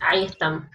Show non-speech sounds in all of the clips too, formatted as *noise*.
Ahí están.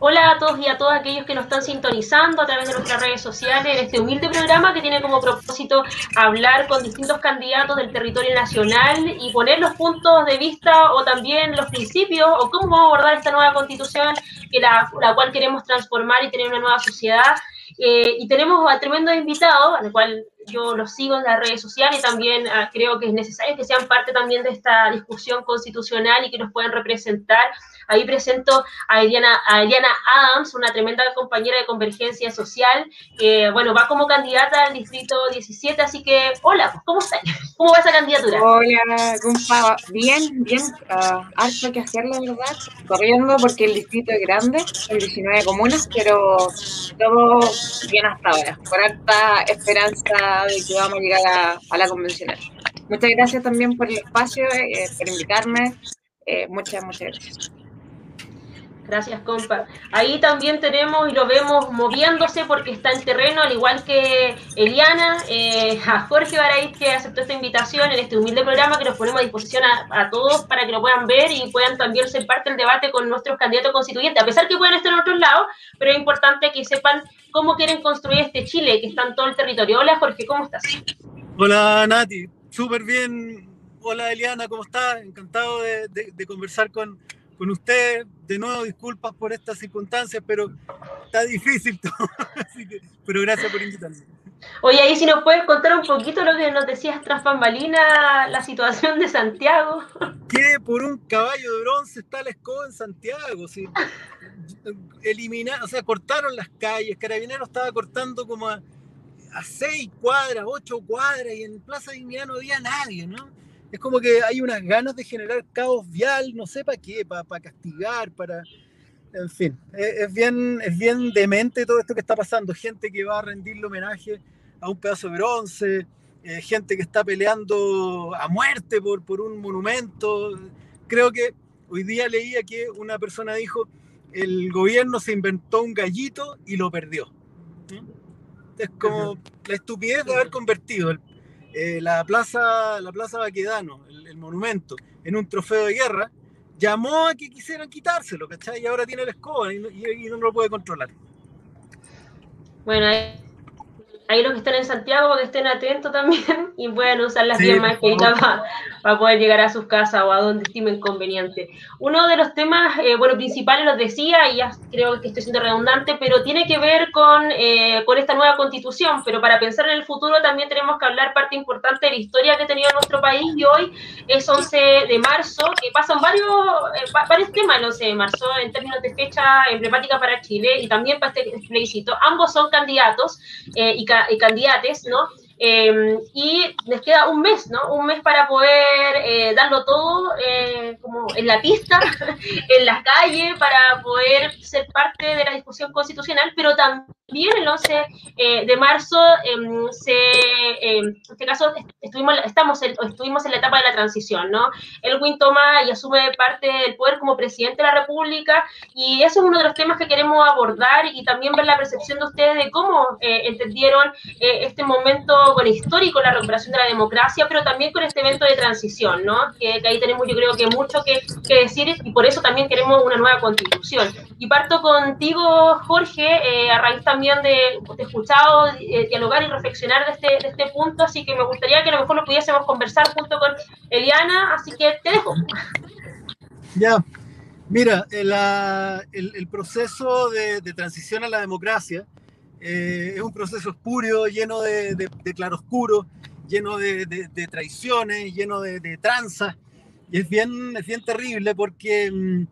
Hola a todos y a todas aquellos que nos están sintonizando a través de nuestras redes sociales en este humilde programa que tiene como propósito hablar con distintos candidatos del territorio nacional y poner los puntos de vista o también los principios o cómo vamos a abordar esta nueva constitución que la, la cual queremos transformar y tener una nueva sociedad. Eh, y tenemos a tremendos invitados, al cual yo los sigo en las redes sociales y también ah, creo que es necesario que sean parte también de esta discusión constitucional y que nos puedan representar. Ahí presento a Eliana, a Eliana Adams, una tremenda compañera de Convergencia Social, que, bueno, va como candidata al Distrito 17, así que, hola, ¿cómo estás? *laughs* ¿Cómo va esa candidatura? Hola, ¿cómo va? Bien, bien, uh, harto que hacerlo, ¿verdad? Corriendo porque el distrito es grande, hay 19 comunas, pero todo bien hasta ahora, con alta esperanza de que vamos a llegar a, la convencional. Muchas gracias también por el espacio, eh, por invitarme. Eh, muchas, muchas gracias. Gracias, compa. Ahí también tenemos y lo vemos moviéndose porque está en terreno, al igual que Eliana, eh, a Jorge Baraís que aceptó esta invitación en este humilde programa que nos ponemos a disposición a, todos para que lo puedan ver y puedan también ser parte del debate con nuestros candidatos constituyentes, a pesar que pueden estar en otros lados, pero es importante que sepan cómo quieren construir este Chile que está en todo el territorio. Hola, Jorge, ¿cómo estás? Hola, Nati, súper bien. Hola, Eliana, ¿cómo estás? Encantado de conversar con con usted. De nuevo, disculpas por estas circunstancias, pero está difícil todo. *laughs* pero gracias por invitarme. Oye, ahí si nos puedes contar un poquito lo que nos decías tras bambalina, la situación de Santiago. *laughs* Que por un caballo de bronce está la escoba en Santiago. ¿sí? Eliminar, o sea, cortaron las calles, Carabinero estaba cortando como a, a seis cuadras, ocho cuadras, y en Plaza Dignidad no había nadie, ¿no? Es como que hay unas ganas de generar caos vial, no sé para qué, para, castigar, para... En fin, es, bien, es bien demente todo esto que está pasando. Gente que va a rendirle homenaje a un pedazo de bronce, eh, gente que está peleando a muerte por, por un monumento. Creo que hoy día leía que una persona dijo, el gobierno se inventó un gallito y lo perdió. Es como la estupidez de haber convertido el eh, la, plaza, la Plaza Baquedano, el, monumento, en un trofeo de guerra, llamó a que quisieran quitárselo, ¿cachai? Y ahora tiene el escoba y, y, y no lo puede controlar. Bueno, ahí los que están en Santiago que estén atentos también *laughs* y puedan usar las vías más *laughs* para, para, poder llegar a sus casas o a donde estimen conveniente. Uno de los temas, eh, bueno, principales los decía, y ya creo que estoy siendo redundante, pero tiene que ver con, eh, con esta nueva constitución, pero para pensar en el futuro también tenemos que hablar parte importante de la historia que ha tenido nuestro país y hoy es 11 de marzo, que pasan varios, eh, varios temas el 11 de marzo en términos de fecha emblemática para Chile y también para este plebiscito. Ambos son candidatos y candidatos, ¿no? Em, y les queda un mes, ¿no? Un mes para poder eh, darlo todo eh, como en la pista, *laughs* en las calles, para poder ser parte de la discusión constitucional, pero también el 11 eh, de marzo em, se, em, en este caso estuvimos, estamos estuvimos en la etapa de la transición, ¿no? Elwin toma y asume parte del poder como presidente de la República y eso es uno de los temas que queremos abordar y también ver la percepción de ustedes de cómo entendieron este momento con histórico la recuperación de la democracia, pero también con este evento de transición, ¿no? Que, ahí tenemos yo creo que mucho que, decir y por eso también queremos una nueva constitución. Y parto contigo, Jorge, eh, a raíz también de, de escuchado, eh, dialogar y reflexionar de este, de este punto, así que me gustaría que a lo mejor lo pudiésemos conversar junto con Eliana, así que te dejo. Ya, Mira, el, el, proceso de, de, transición a la democracia eh, es un proceso espurio, lleno de, de, claroscuro, lleno de, traiciones, lleno de, tranzas. Y es bien, es bien terrible porque mm,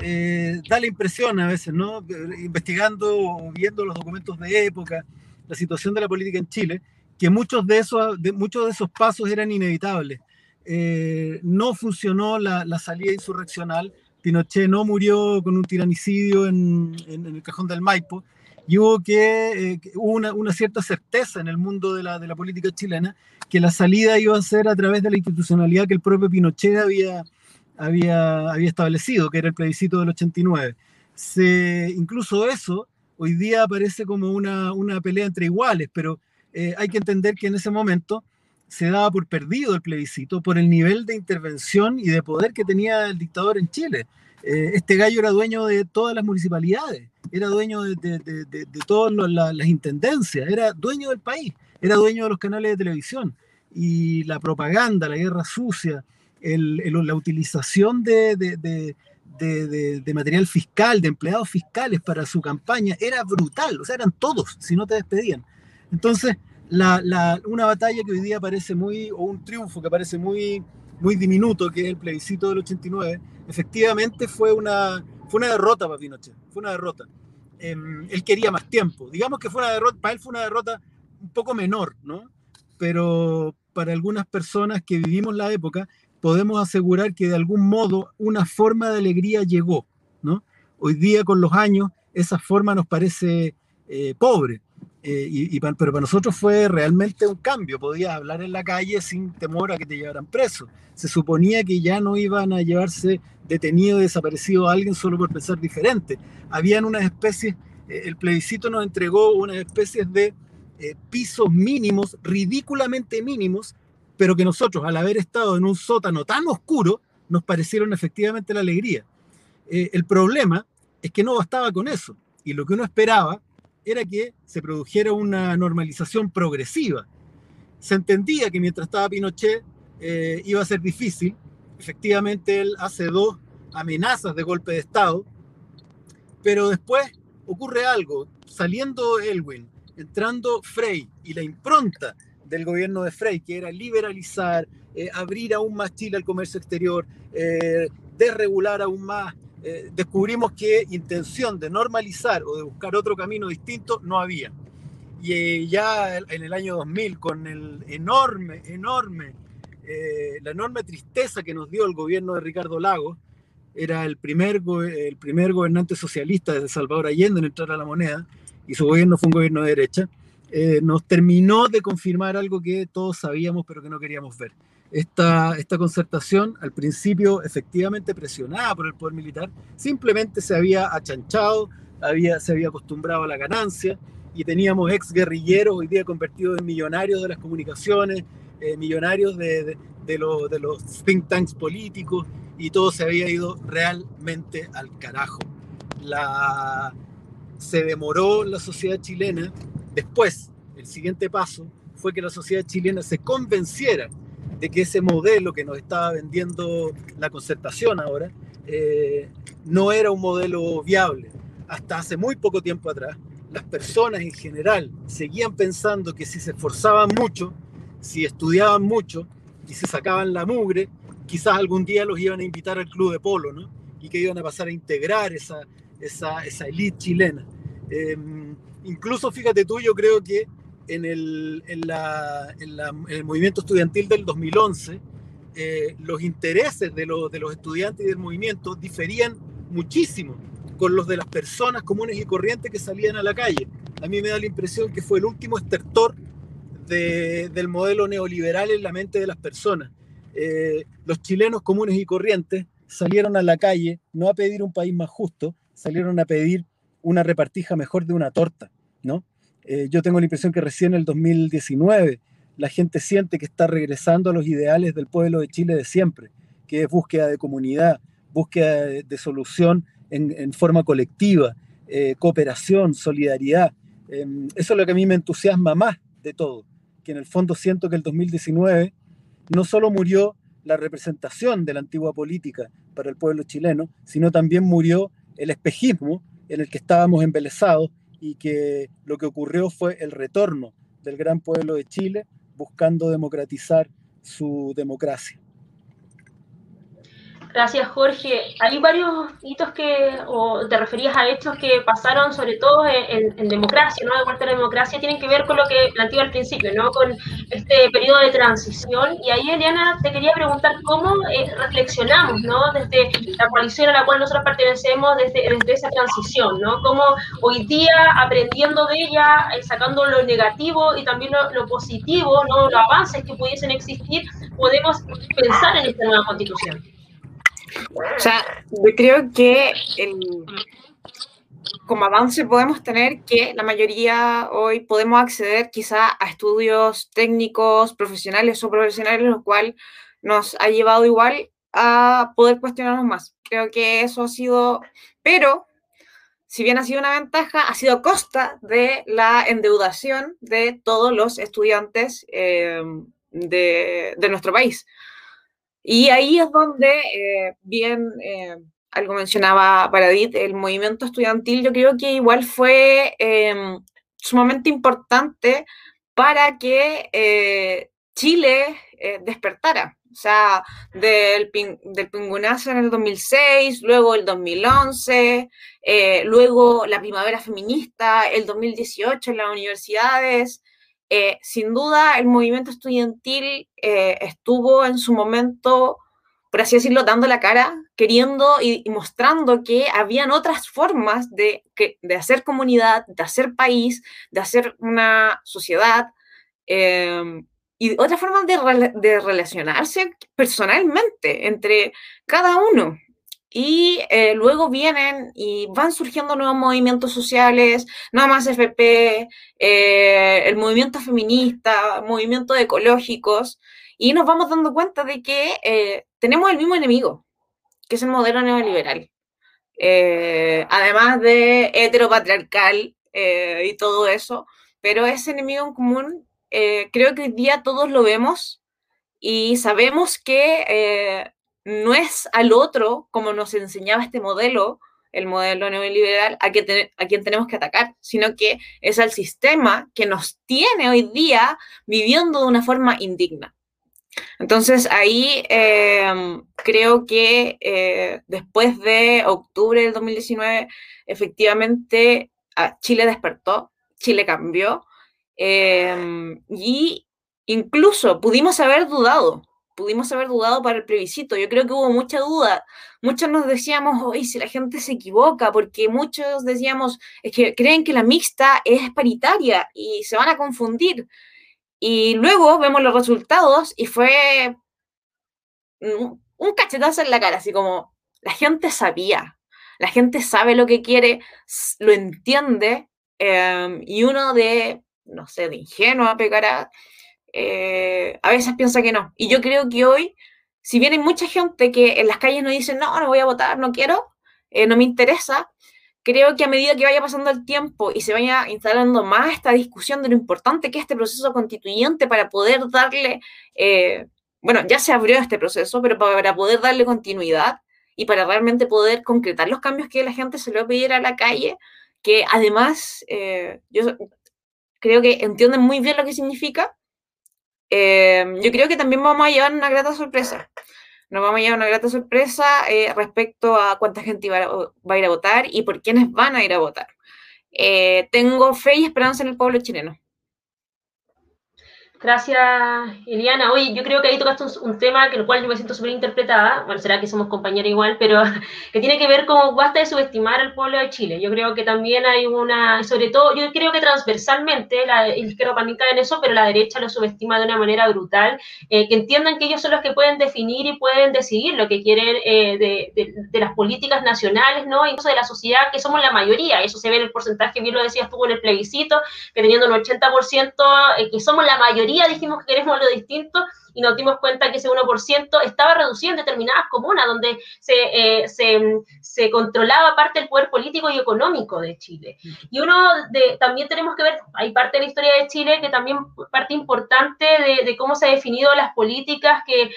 eh, da la impresión a veces, ¿no? investigando o viendo los documentos de época, la situación de la política en Chile, que muchos de esos, de, muchos de esos pasos eran inevitables. Eh, no funcionó la, la, salida insurreccional, Pinochet no murió con un tiranicidio en, en, en el cajón del Maipo, y hubo que, eh, una, una, cierta certeza en el mundo de la, de la, política chilena que la salida iba a ser a través de la institucionalidad que el propio Pinochet había, había, había establecido, que era el plebiscito del 89. Se, incluso eso hoy día aparece como una, una pelea entre iguales, pero eh, hay que entender que en ese momento se daba por perdido el plebiscito por el nivel de intervención y de poder que tenía el dictador en Chile. Eh, este gallo era dueño de todas las municipalidades, era dueño de, de, todas las intendencias, era dueño del país, era dueño de los canales de televisión. Y la propaganda, la guerra sucia, la utilización de, material fiscal, de empleados fiscales para su campaña, era brutal, o sea, eran todos, si no te despedían. Entonces, una batalla que hoy día parece muy, o un triunfo que parece muy, muy diminuto, que es el plebiscito del 89, efectivamente fue una, fue una derrota para Pinochet, fue una derrota. Em, él quería más tiempo. Digamos que fue una derrota, para él fue una derrota un poco menor, ¿no? Pero para algunas personas que vivimos la época, podemos asegurar que de algún modo una forma de alegría llegó, ¿no? Hoy día con los años esa forma nos parece eh, pobre, eh, y, pero para nosotros fue realmente un cambio. Podías hablar en la calle sin temor a que te llevaran preso. Se suponía que ya no iban a llevarse detenido, desaparecido a alguien solo por pensar diferente. Habían unas especies, eh, el plebiscito nos entregó unas especies de eh, pisos mínimos, ridículamente mínimos, pero que nosotros, al haber estado en un sótano tan oscuro, nos parecieron efectivamente la alegría. el problema es que no bastaba con eso. Y lo que uno esperaba era que se produjera una normalización progresiva. Se entendía que mientras estaba Pinochet eh, iba a ser difícil. Efectivamente, él hace dos amenazas de golpe de Estado, pero después ocurre algo. Saliendo Elwin, entrando Frey y la impronta del gobierno de Frey, que era liberalizar, eh, abrir aún más Chile al comercio exterior, eh, desregular aún más eh, descubrimos que intención de normalizar o de buscar otro camino distinto no había. Y eh, ya en el año 2000, con el enorme, enorme, eh, la enorme tristeza que nos dio el gobierno de Ricardo Lagos, era el primer, el primer gobernante socialista desde Salvador Allende en entrar a la moneda, y su gobierno fue un gobierno de derecha, nos terminó de confirmar algo que todos sabíamos pero que no queríamos ver esta, esta concertación, al principio efectivamente presionada por el poder militar, simplemente se había achanchado, había, se había acostumbrado a la ganancia y teníamos ex guerrilleros hoy día convertidos en millonarios de las comunicaciones, eh, millonarios de, de, los, de los think tanks políticos y todo se había ido realmente al carajo. La, se demoró la sociedad chilena, después el siguiente paso fue que la sociedad chilena se convenciera de que ese modelo que nos estaba vendiendo la concertación ahora eh, no era un modelo viable. Hasta hace muy poco tiempo atrás, las personas en general seguían pensando que si se esforzaban mucho, si estudiaban mucho y se sacaban la mugre, quizás algún día los iban a invitar al club de polo, ¿no? Y que iban a pasar a integrar esa, esa, esa elite chilena. Em, incluso, fíjate tú, yo creo que en el, movimiento estudiantil del 2011, eh, los intereses de, de los estudiantes y del movimiento diferían muchísimo con los de las personas comunes y corrientes que salían a la calle. A mí me da la impresión que fue el último estertor del modelo neoliberal en la mente de las personas. Eh, los chilenos comunes y corrientes salieron a la calle no a pedir un país más justo, salieron a pedir una repartija mejor de una torta. Eh, yo tengo la impresión que recién en el 2019 la gente siente que está regresando a los ideales del pueblo de Chile de siempre, que es búsqueda de comunidad, búsqueda de, solución en, forma colectiva, eh, cooperación, solidaridad. Em, eso es lo que a mí me entusiasma más de todo, que en el fondo siento que el 2019 no solo murió la representación de la antigua política para el pueblo chileno, sino también murió el espejismo en el que estábamos embelesados y que lo que ocurrió fue el retorno del gran pueblo de Chile buscando democratizar su democracia. Gracias, Jorge. Hay varios hitos que, o te referías a hechos que pasaron sobre todo en, democracia, ¿no? De vuelta a la democracia, tienen que ver con lo que planteé al principio, ¿no? Con este periodo de transición. Y ahí, Eliana, te quería preguntar cómo eh, reflexionamos, ¿no? Desde la coalición a la cual nosotros pertenecemos, desde, esa transición, ¿no? Cómo hoy día, aprendiendo de ella, eh, sacando lo negativo y también lo positivo, ¿no? Los avances que pudiesen existir, podemos pensar en esta nueva constitución. O sea, yo creo que como avance podemos tener que la mayoría hoy podemos acceder quizá a estudios técnicos, profesionales o profesionales, lo cual nos ha llevado igual a poder cuestionarnos más. Creo que eso ha sido, pero si bien ha sido una ventaja, ha sido a costa de la endeudación de todos los estudiantes eh, de, nuestro país. Y ahí es donde, eh, bien, eh, algo mencionaba Paradit, el movimiento estudiantil, yo creo que igual fue em, sumamente importante para que Chile despertara. O sea, del, del pingunazo en el 2006, luego el 2011, eh, luego la primavera feminista, el 2018 en las universidades. Eh, sin duda, el movimiento estudiantil eh, estuvo en su momento, por así decirlo, dando la cara, queriendo y, mostrando que habían otras formas de, hacer comunidad, de hacer país, de hacer una sociedad y otra forma de, de, relacionarse personalmente entre cada uno. Y eh, luego vienen y van surgiendo nuevos movimientos sociales, no más FP, eh, el movimiento feminista, movimientos ecológicos, y nos vamos dando cuenta de que eh, tenemos el mismo enemigo, que es el modelo neoliberal. además de heteropatriarcal y todo eso, pero ese enemigo en común eh, creo que hoy día todos lo vemos y sabemos que eh, no es al otro, como nos enseñaba este modelo, el modelo neoliberal, a, que quien tenemos que atacar, sino que es al sistema que nos tiene hoy día viviendo de una forma indigna. Entonces ahí em, creo que eh, después de octubre del 2019, efectivamente Chile despertó, Chile cambió Em, y incluso pudimos haber dudado, pudimos haber dudado para el plebiscito. Yo creo que hubo mucha duda. Muchos nos decíamos, oye, si la gente se equivoca, porque muchos decíamos, es que creen que la mixta es paritaria y se van a confundir. Y luego vemos los resultados y fue un, cachetazo en la cara, así como la gente sabía, la gente sabe lo que quiere, lo entiende, em, y uno de no sé, de ingenua pecará, eh, a veces piensa que no. Y yo creo que hoy, si bien hay mucha gente que en las calles nos dice, no, no voy a votar, no quiero, eh, no me interesa, creo que a medida que vaya pasando el tiempo y se vaya instalando más esta discusión de lo importante que es este proceso constituyente para poder darle, eh, bueno, ya se abrió este proceso, pero para poder darle continuidad y para realmente poder concretar los cambios que la gente se le va a pedir a la calle, que además, yo creo que entienden muy bien lo que significa. Eh, yo creo que también vamos a llevar una grata sorpresa. Nos vamos a llevar una grata sorpresa eh, respecto a cuánta gente va a, ir a votar y por quiénes van a ir a votar. Eh, tengo fe y esperanza en el pueblo chileno. Gracias, Eliana. Oye, yo creo que ahí tocaste un, tema que el cual yo me siento súper interpretada, bueno, será que somos compañeras igual, pero *laughs* que tiene que ver con basta de subestimar al pueblo de Chile. Yo creo que también hay una, sobre todo, yo creo que transversalmente, la izquierda cae en eso, pero la derecha lo subestima de una manera brutal, eh, que entiendan que ellos son los que pueden definir y pueden decidir lo que quieren eh, de, de, las políticas nacionales, ¿no? Incluso de la sociedad, que somos la mayoría, eso se ve en el porcentaje, bien lo decías tú en el plebiscito, que teniendo un 80%, eh, que somos la mayoría dijimos que queremos lo distinto y nos dimos cuenta que ese 1% estaba reducido en determinadas comunas donde se, eh, se, controlaba parte del poder político y económico de Chile. Y uno de, también tenemos que ver, hay parte de la historia de Chile que también parte importante de, cómo se han definido las políticas que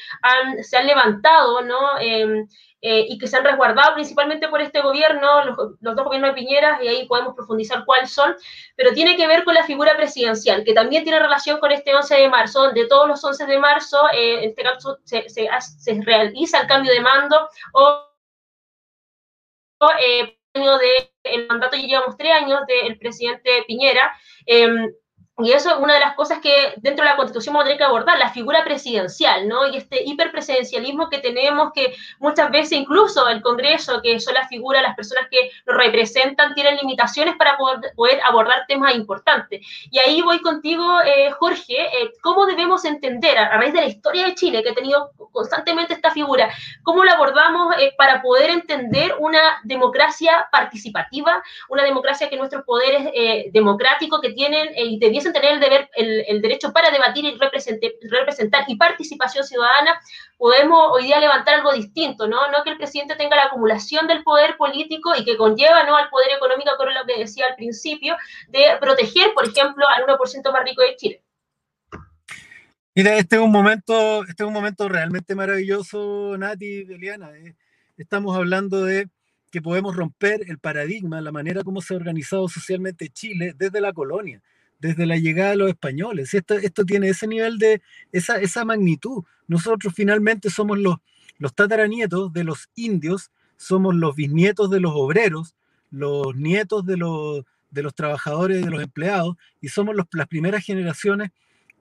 se han levantado, ¿no? Em, eh, y que se han resguardado principalmente por este gobierno, los, dos gobiernos de Piñera, y ahí podemos profundizar cuáles son, pero tiene que ver con la figura presidencial, que también tiene relación con este 11 de marzo, donde todos los 11 de marzo, eh, en este caso, se, realiza el cambio de mando o, eh, de el mandato ya llevamos tres años del presidente Piñera, em, y eso es una de las cosas que dentro de la Constitución vamos a tener que abordar, la figura presidencial, ¿no? Y este hiperpresidencialismo que tenemos, que muchas veces incluso el Congreso, que son las figuras, las personas que lo representan, tienen limitaciones para poder, poder abordar temas importantes. Y ahí voy contigo, eh, Jorge, eh, ¿cómo debemos entender, a, raíz de la historia de Chile, que ha tenido constantemente esta figura, cómo la abordamos eh, para poder entender una democracia participativa, una democracia que nuestros poderes democráticos que tienen y debiesen tener el deber, el, derecho para debatir y representar, y participación ciudadana, podemos hoy día levantar algo distinto, ¿no? No que el presidente tenga la acumulación del poder político y que conlleva, ¿no? Al poder económico, que lo que decía al principio, de proteger, por ejemplo, al 1% más rico de Chile. Mira, este es un momento, este es un momento realmente maravilloso, Nati, Eliana. ¿eh? Estamos hablando de que podemos romper el paradigma, la manera como se ha organizado socialmente Chile desde la colonia desde la llegada de los españoles. Esto, tiene ese nivel de, esa, magnitud. Nosotros finalmente somos los, los tataranietos de los indios, somos los bisnietos de los obreros, los nietos de los, trabajadores de los empleados, y somos las primeras generaciones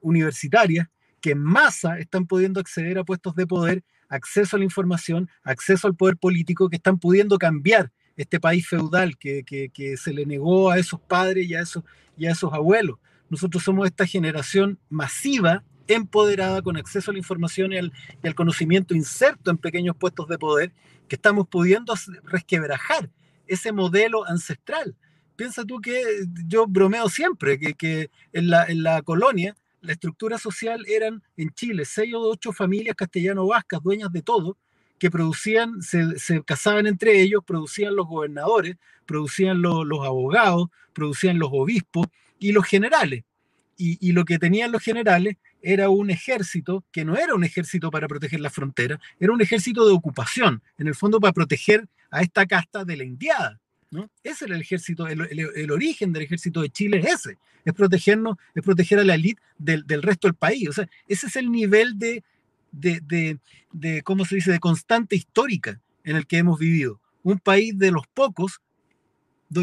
universitarias que en masa están pudiendo acceder a puestos de poder, acceso a la información, acceso al poder político, que están pudiendo cambiar este país feudal que, que, se le negó a esos padres y a esos, y esos abuelos. Nosotros somos esta generación masiva, empoderada, con acceso a la información y al, y al conocimiento inserto en pequeños puestos de poder, que estamos pudiendo resquebrajar ese modelo ancestral. Piensa tú que yo bromeo siempre, que, que en, la, en la colonia la estructura social eran en Chile seis o ocho familias castellano-vascas, dueñas de todo, que producían, se, se, casaban entre ellos, producían los gobernadores, producían los abogados, producían los obispos y los generales. Y, y, lo que tenían los generales era un ejército que no era un ejército para proteger la frontera, era un ejército de ocupación, en el fondo para proteger a esta casta de la indiada. ¿no? Ese era el ejército, el, el, el, origen del ejército de Chile es ese, es protegernos, es proteger a la élite del, del resto del país. O sea, ese es el nivel de, de, de, de, ¿cómo se dice?, de constante histórica en el que hemos vivido. Un país de los pocos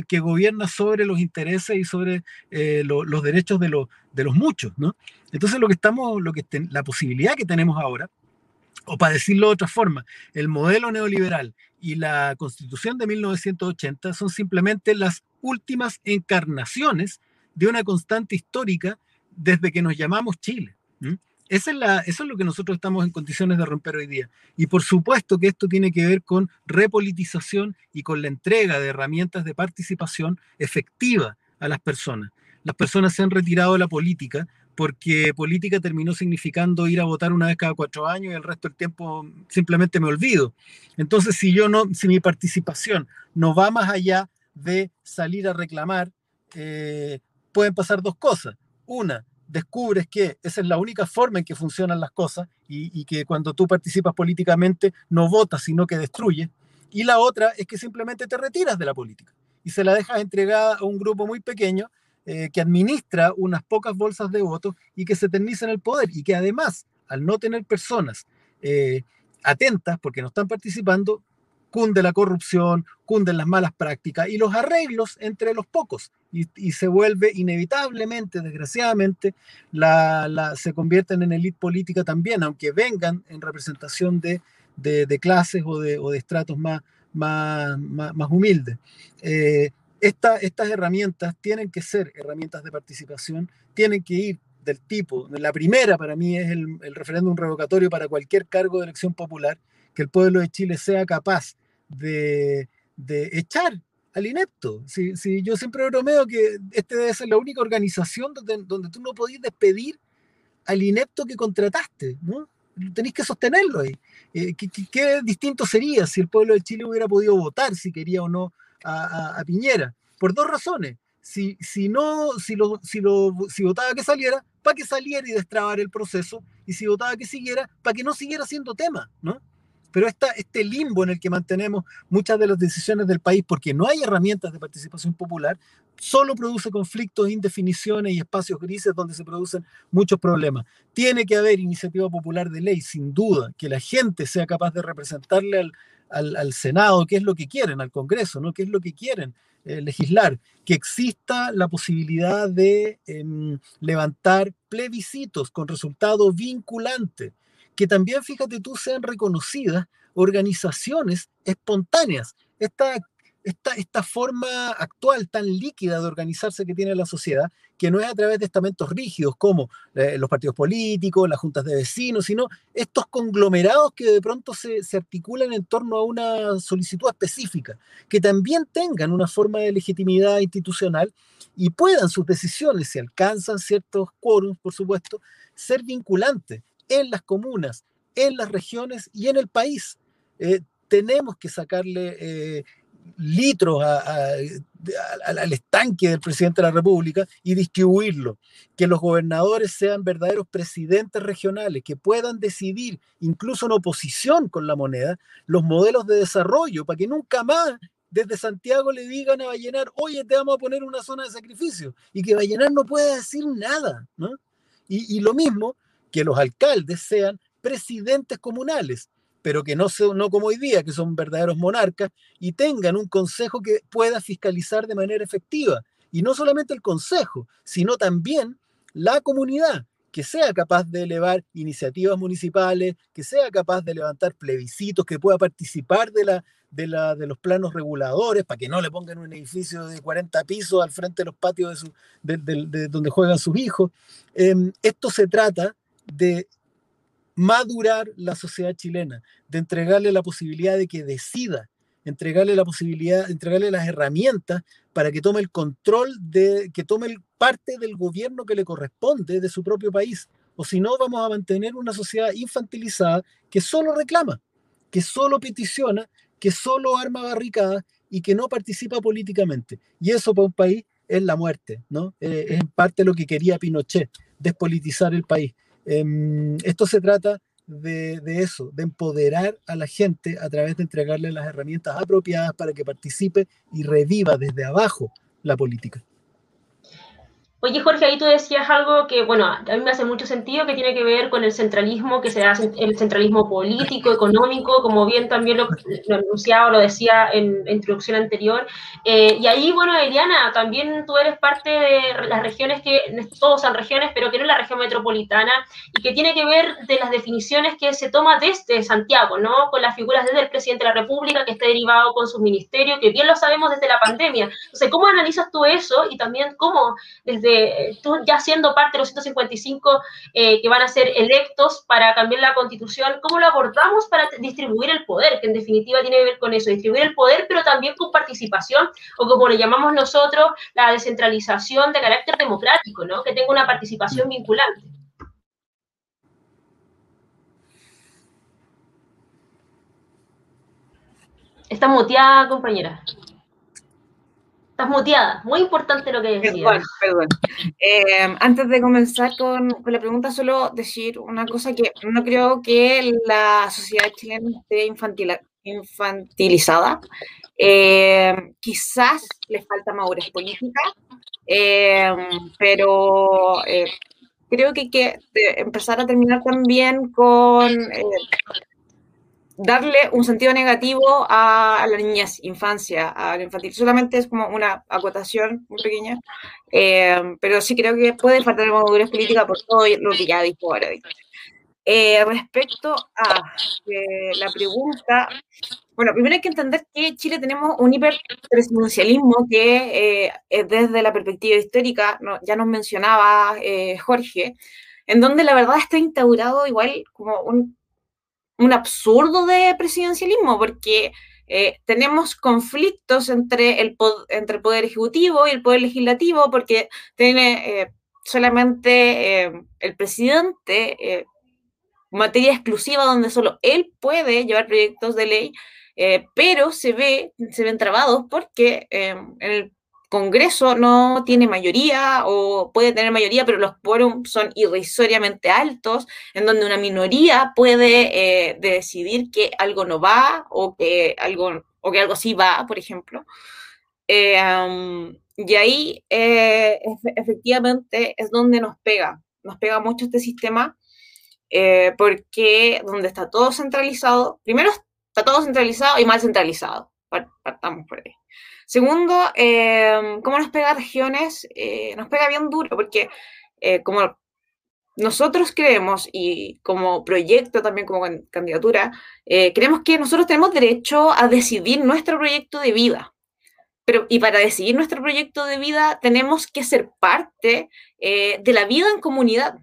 que gobierna sobre los intereses y sobre eh, lo, los derechos de, lo, de los muchos, ¿no? Entonces lo que estamos, lo que ten, la posibilidad que tenemos ahora, o para decirlo de otra forma, el modelo neoliberal y la constitución de 1980 son simplemente las últimas encarnaciones de una constante histórica desde que nos llamamos Chile. Es eso es lo que nosotros estamos en condiciones de romper hoy día. Y por supuesto que esto tiene que ver con repolitización y con la entrega de herramientas de participación efectiva a las personas. Las personas se han retirado de la política porque política terminó significando ir a votar una vez cada cuatro años y el resto del tiempo simplemente me olvido. Entonces, si yo no, si mi participación no va más allá de salir a reclamar, eh, pueden pasar dos cosas. Una, descubres que esa es la única forma en que funcionan las cosas y, que cuando tú participas políticamente no votas, sino que destruyes. Y la otra es que simplemente te retiras de la política y se la dejas entregada a un grupo muy pequeño eh, que administra unas pocas bolsas de votos y que se eterniza en el poder y que además, al no tener personas eh, atentas porque no están participando, cunde la corrupción, cunden las malas prácticas y los arreglos entre los pocos. Y, y se vuelve inevitablemente, desgraciadamente, la, la, se convierten en élite política también, aunque vengan en representación de, de, de clases o de, o de, estratos más, más, más, más humildes. Eh, esta, estas herramientas tienen que ser herramientas de participación, tienen que ir del tipo, la primera para mí es el, el referéndum revocatorio para cualquier cargo de elección popular, que el pueblo de Chile sea capaz de, de echar al inepto. Si, si, yo siempre bromeo que este debe ser la única organización donde, donde tú no podías despedir al inepto que contrataste, ¿no? Tenéis que sostenerlo ahí. Eh, ¿qué, qué, distinto sería si el pueblo de Chile hubiera podido votar si quería o no a, a, a Piñera? Por dos razones. Si, si, no, si, lo, si, lo, si votaba que saliera, para que saliera y destrabar el proceso, y si votaba que siguiera, para que no siguiera siendo tema, ¿no? Pero este limbo en el que mantenemos muchas de las decisiones del país, porque no hay herramientas de participación popular, solo produce conflictos, indefiniciones y espacios grises donde se producen muchos problemas. Tiene que haber iniciativa popular de ley, sin duda, que la gente sea capaz de representarle al, al, Senado qué es lo que quieren, al Congreso, ¿no? qué es lo que quieren eh, legislar, que exista la posibilidad de em, levantar plebiscitos con resultado vinculante, que también, fíjate tú, sean reconocidas organizaciones espontáneas. Esta esta, esta forma actual tan líquida de organizarse que tiene la sociedad, que no es a través de estamentos rígidos como eh, los partidos políticos, las juntas de vecinos, sino estos conglomerados que de pronto se, se, articulan en torno a una solicitud específica, que también tengan una forma de legitimidad institucional y puedan sus decisiones, si alcanzan ciertos quórums, por supuesto, ser vinculantes en las comunas, en las regiones y en el país. Eh, tenemos que sacarle eh, litros al estanque del presidente de la República y distribuirlo. Que los gobernadores sean verdaderos presidentes regionales, que puedan decidir, incluso en oposición con la moneda, los modelos de desarrollo, para que nunca más desde Santiago le digan a Vallenar, oye, te vamos a poner una zona de sacrificio, y que Vallenar no pueda decir nada. Y, y lo mismo, que los alcaldes sean presidentes comunales, pero que no, no como hoy día, que son verdaderos monarcas, y tengan un consejo que pueda fiscalizar de manera efectiva. Y no solamente el consejo, sino también la comunidad, que sea capaz de elevar iniciativas municipales, que sea capaz de levantar plebiscitos, que pueda participar de, la, de, la, de los planos reguladores, para que no le pongan un edificio de 40 pisos al frente de los patios de, de, donde juegan sus hijos. Em, esto se trata de madurar la sociedad chilena, de entregarle la posibilidad de que decida, entregarle la posibilidad, entregarle las herramientas para que tome el control de, que tome parte del gobierno que le corresponde de su propio país. O si no, vamos a mantener una sociedad infantilizada que solo reclama, que solo peticiona, que solo arma barricadas y que no participa políticamente. Y eso para un país es la muerte, ¿no? Eh, es en parte lo que quería Pinochet, despolitizar el país. Em, esto se trata de, de, eso, de empoderar a la gente a través de entregarle las herramientas apropiadas para que participe y reviva desde abajo la política. Oye, Jorge, ahí tú decías algo que, bueno, a mí me hace mucho sentido, que tiene que ver con el centralismo, que se hace el centralismo político, económico, como bien también lo, lo anunciaba lo decía en la introducción anterior. Eh, y ahí, bueno, Eliana, también tú eres parte de las regiones que, todos son regiones, pero que no es la región metropolitana, y que tiene que ver de las definiciones que se toma desde Santiago, ¿no? Con las figuras desde el presidente de la República, que está derivado con su ministerio, que bien lo sabemos desde la pandemia. Entonces, ¿cómo analizas tú eso? Y también cómo desde tú ya siendo parte de los 155 eh, que van a ser electos para cambiar la constitución, ¿cómo lo abordamos para distribuir el poder? Que en definitiva tiene que ver con eso, distribuir el poder, pero también con participación, o como le llamamos nosotros, la descentralización de carácter democrático, ¿no? Que tenga una participación vinculante. Está muteada, compañera. Estás muteada. Muy importante lo que decías. Perdón, perdón. Eh, antes de comenzar con, la pregunta, solo decir una cosa que no creo que la sociedad chilena esté infantilizada. Eh, quizás le falta madurez política, eh, pero creo que hay que empezar a terminar también con darle un sentido negativo a, la niñez, infancia, a la infantil. Solamente es como una acotación muy pequeña, eh, pero sí creo que puede faltar madurez política por todo lo que ya dijo ahora. Eh, respecto a eh, la pregunta, bueno, primero hay que entender que en Chile tenemos un hiperpresidencialismo que desde la perspectiva histórica, ya nos mencionaba Jorge, en donde la verdad está instaurado igual como un un absurdo de presidencialismo, porque eh, tenemos conflictos entre el, entre el Poder Ejecutivo y el Poder Legislativo, porque tiene eh, solamente eh, el presidente materia exclusiva donde solo él puede llevar proyectos de ley, pero se, ve, se ven trabados porque en el Congreso no tiene mayoría o puede tener mayoría, pero los quórums son irrisoriamente altos, en donde una minoría puede eh, decidir que algo no va o que algo, o que algo sí va, por ejemplo. Eh, y ahí eh, efectivamente es donde nos pega, nos pega mucho este sistema, porque donde está todo centralizado, primero está todo centralizado y mal centralizado. Partamos por ahí. Segundo, eh, ¿cómo nos pega a regiones? Eh, nos pega bien duro, porque eh, como nosotros creemos, y como proyecto también, como candidatura, creemos que nosotros tenemos derecho a decidir nuestro proyecto de vida. Pero, y para decidir nuestro proyecto de vida tenemos que ser parte de la vida en comunidad.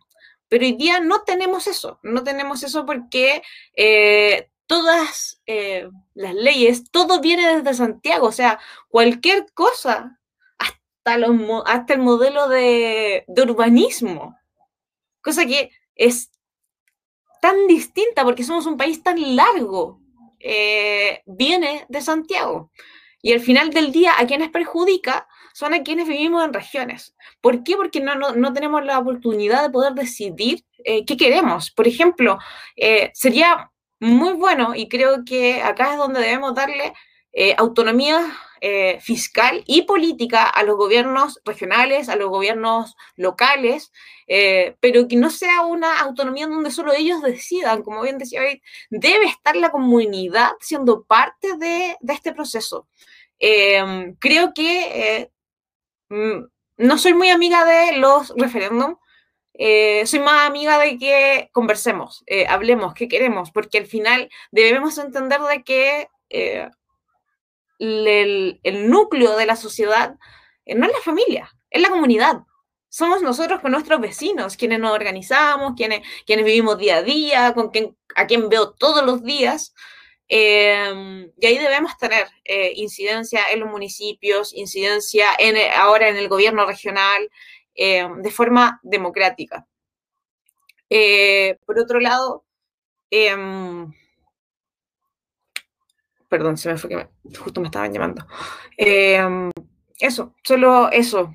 Pero hoy día no tenemos eso, no tenemos eso porque todas eh, las leyes, todo viene desde Santiago, o sea, cualquier cosa, hasta, los, hasta el modelo de, urbanismo, cosa que es tan distinta porque somos un país tan largo, eh, viene de Santiago. Y al final del día, a quienes perjudica son a quienes vivimos en regiones. ¿Por qué? Porque no, no, tenemos la oportunidad de poder decidir eh, qué queremos. Por ejemplo, sería muy bueno y creo que acá es donde debemos darle eh, autonomía eh, fiscal y política a los gobiernos regionales, a los gobiernos locales, eh, pero que no sea una autonomía donde solo ellos decidan, como bien decía hoy, debe estar la comunidad siendo parte de, de este proceso. Em, creo que mm, no soy muy amiga de los referéndums, eh, soy más amiga de que conversemos, eh, hablemos, qué queremos, porque al final debemos entender de que eh, el, núcleo de la sociedad no es la familia, es la comunidad. Somos nosotros con nuestros vecinos, quienes nos organizamos, quienes, quienes vivimos día a día, con quien, a quien veo todos los días. Em, y ahí debemos tener incidencia en los municipios, incidencia en, ahora en el gobierno regional, eh, de forma democrática. Eh, por otro lado, em, perdón, se me fue que justo me estaban llamando. Em, eso, solo eso.